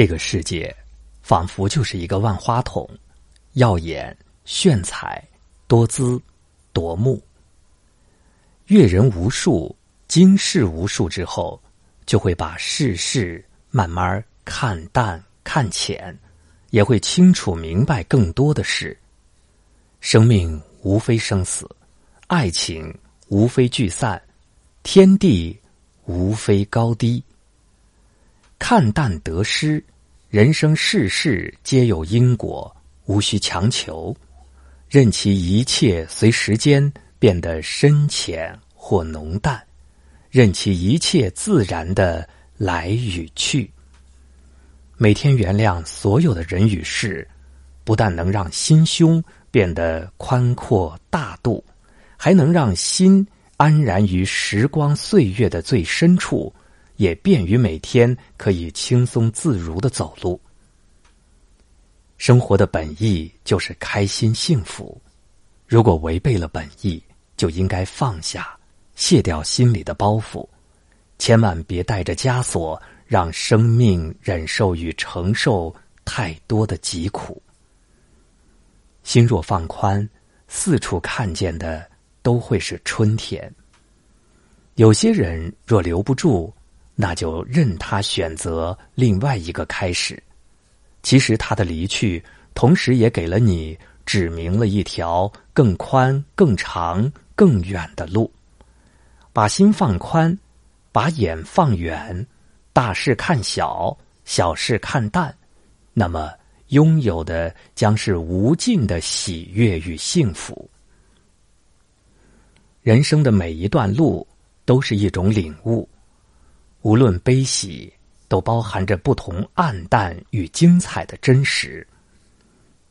这个世界，仿佛就是一个万花筒，耀眼、炫彩、多姿、夺目。阅人无数、经世无数之后，就会把世事慢慢看淡、看浅，也会清楚明白更多的事。生命无非生死，爱情无非聚散，天地无非高低。看淡得失，人生世事皆有因果，无需强求，任其一切随时间变得深浅或浓淡，任其一切自然的来与去。每天原谅所有的人与事，不但能让心胸变得宽阔大度，还能让心安然于时光岁月的最深处。也便于每天可以轻松自如的走路。生活的本意就是开心幸福，如果违背了本意，就应该放下，卸掉心里的包袱，千万别带着枷锁，让生命忍受与承受太多的疾苦。心若放宽，四处看见的都会是春天。有些人若留不住。那就任他选择另外一个开始。其实他的离去，同时也给了你指明了一条更宽、更长、更远的路。把心放宽，把眼放远，大事看小，小事看淡，那么拥有的将是无尽的喜悦与幸福。人生的每一段路，都是一种领悟。无论悲喜，都包含着不同暗淡与精彩的真实。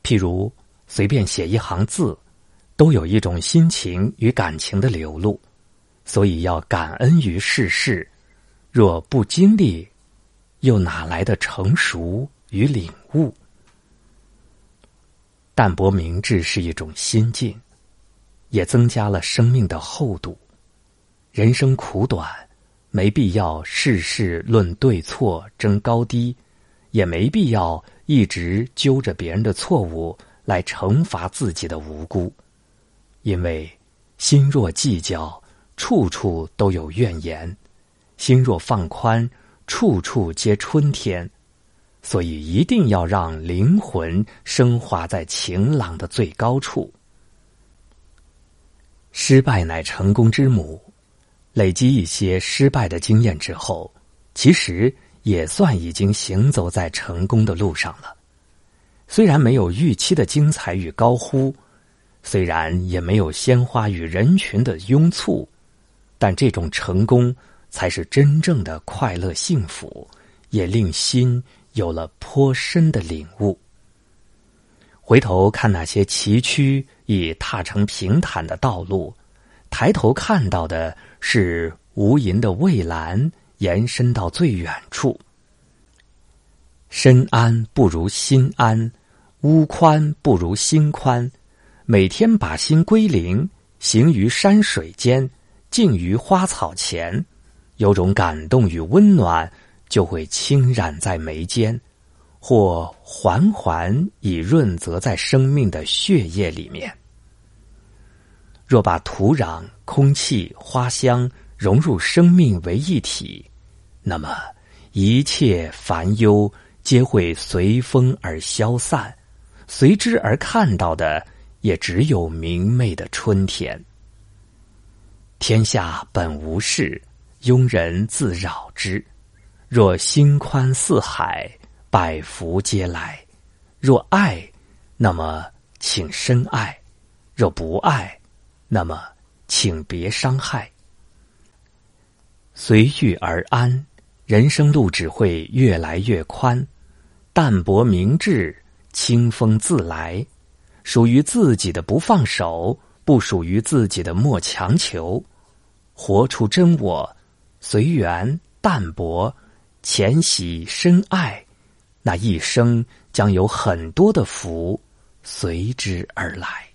譬如随便写一行字，都有一种心情与感情的流露。所以要感恩于世事，若不经历，又哪来的成熟与领悟？淡泊明志是一种心境，也增加了生命的厚度。人生苦短。没必要事事论对错、争高低，也没必要一直揪着别人的错误来惩罚自己的无辜。因为心若计较，处处都有怨言；心若放宽，处处皆春天。所以一定要让灵魂升华在晴朗的最高处。失败乃成功之母。累积一些失败的经验之后，其实也算已经行走在成功的路上了。虽然没有预期的精彩与高呼，虽然也没有鲜花与人群的拥簇，但这种成功才是真正的快乐幸福，也令心有了颇深的领悟。回头看那些崎岖已踏成平坦的道路。抬头看到的是无垠的蔚蓝，延伸到最远处。身安不如心安，屋宽不如心宽。每天把心归零，行于山水间，静于花草前，有种感动与温暖，就会轻染在眉间，或缓缓以润泽在生命的血液里面。若把土壤、空气、花香融入生命为一体，那么一切烦忧皆会随风而消散，随之而看到的也只有明媚的春天。天下本无事，庸人自扰之。若心宽似海，百福皆来。若爱，那么请深爱；若不爱，那么，请别伤害，随遇而安，人生路只会越来越宽。淡泊明志，清风自来。属于自己的不放手，不属于自己的莫强求。活出真我，随缘淡泊，浅喜深爱，那一生将有很多的福随之而来。